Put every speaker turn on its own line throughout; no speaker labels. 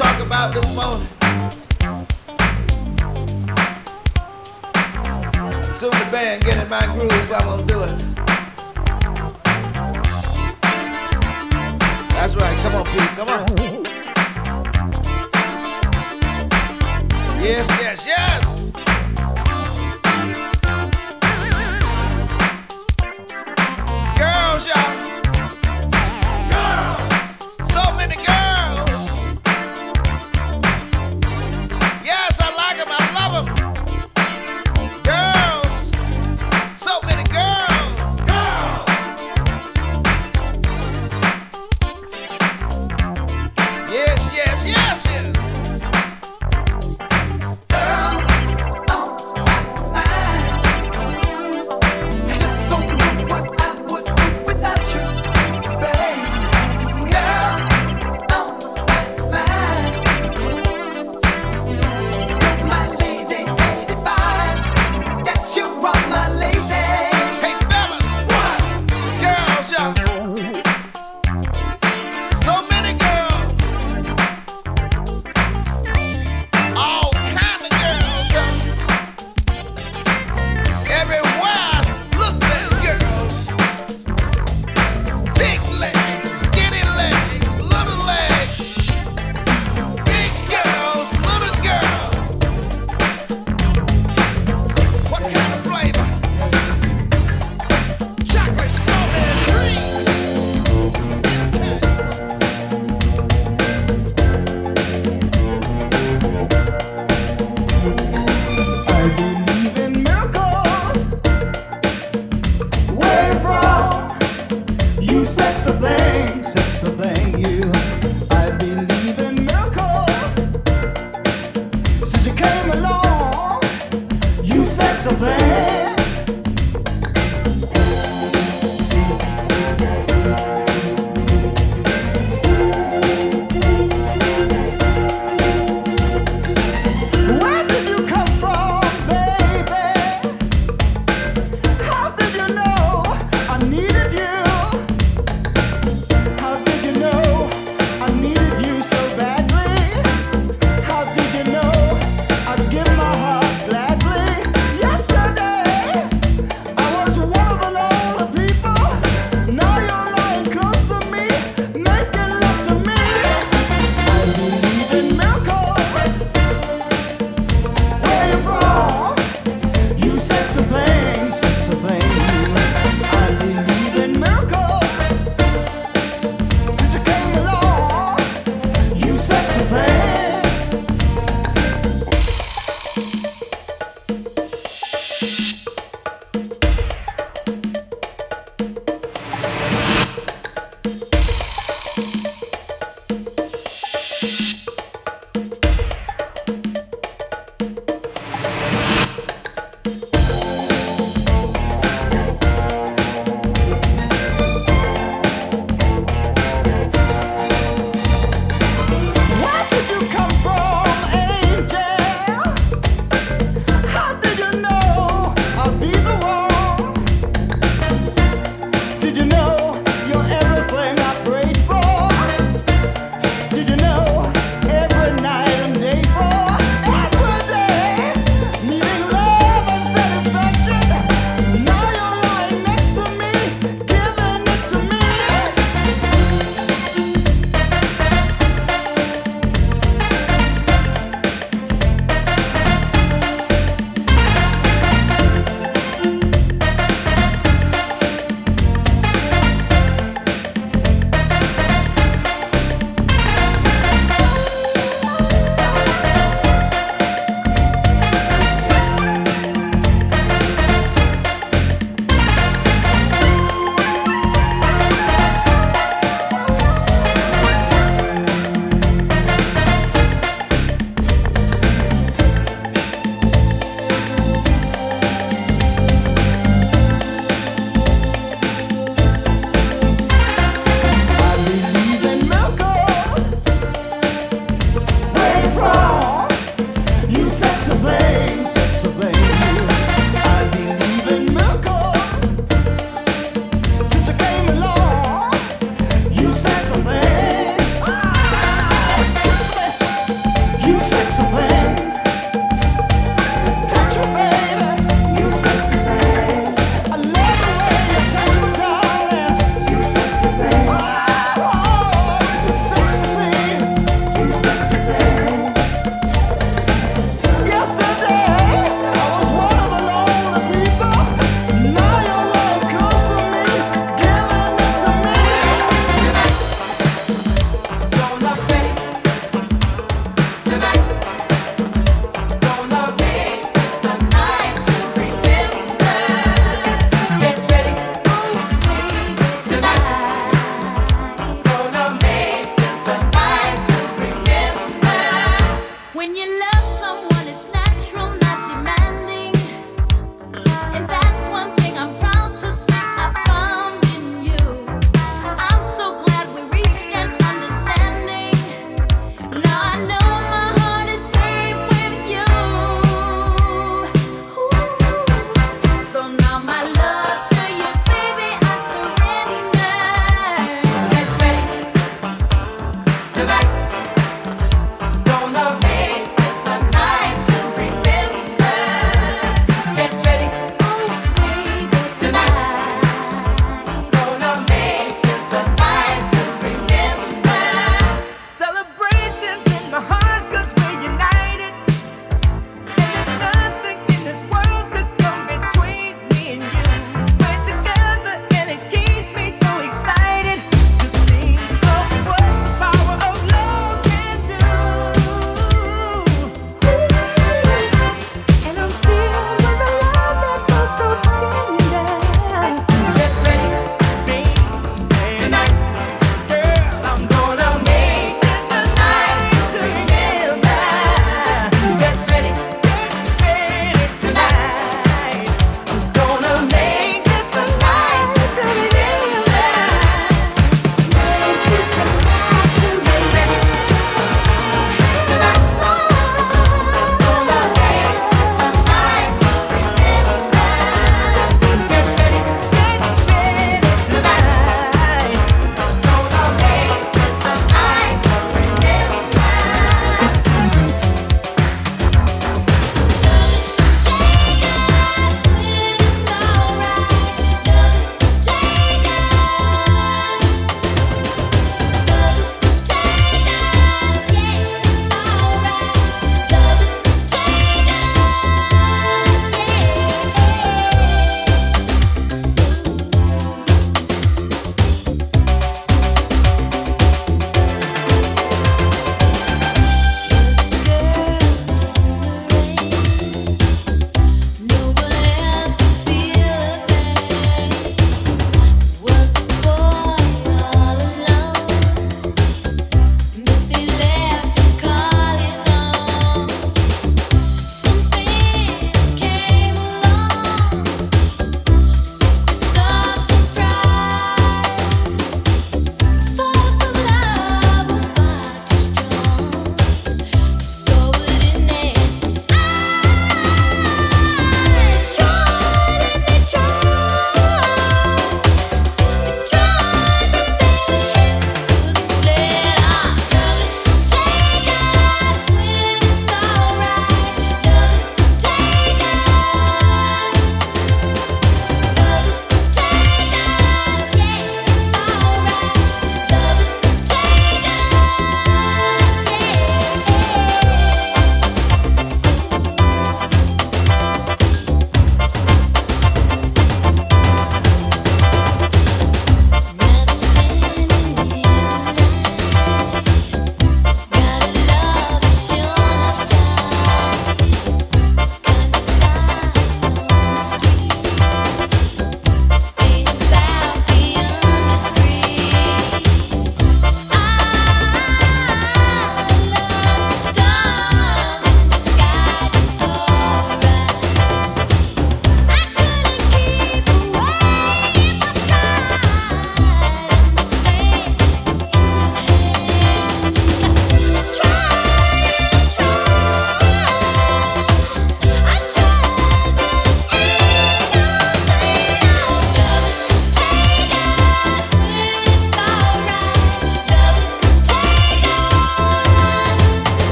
talk about this morning. Soon the band get in my groove, I'm gonna do it. That's right, come on, Pete, come on. Yes, yes, yes!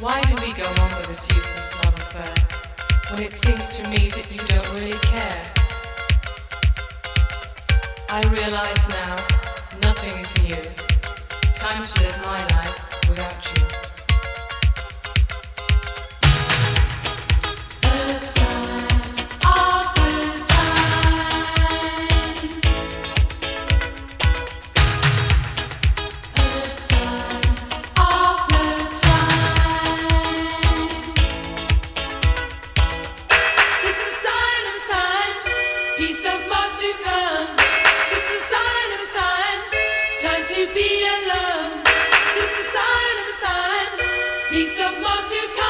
Why do we go on with this useless love affair when it seems to me that you don't really care? I realize now nothing is new. Time to live my life without you. A sign to be alone. This is a sign of the times. Peace of more to come.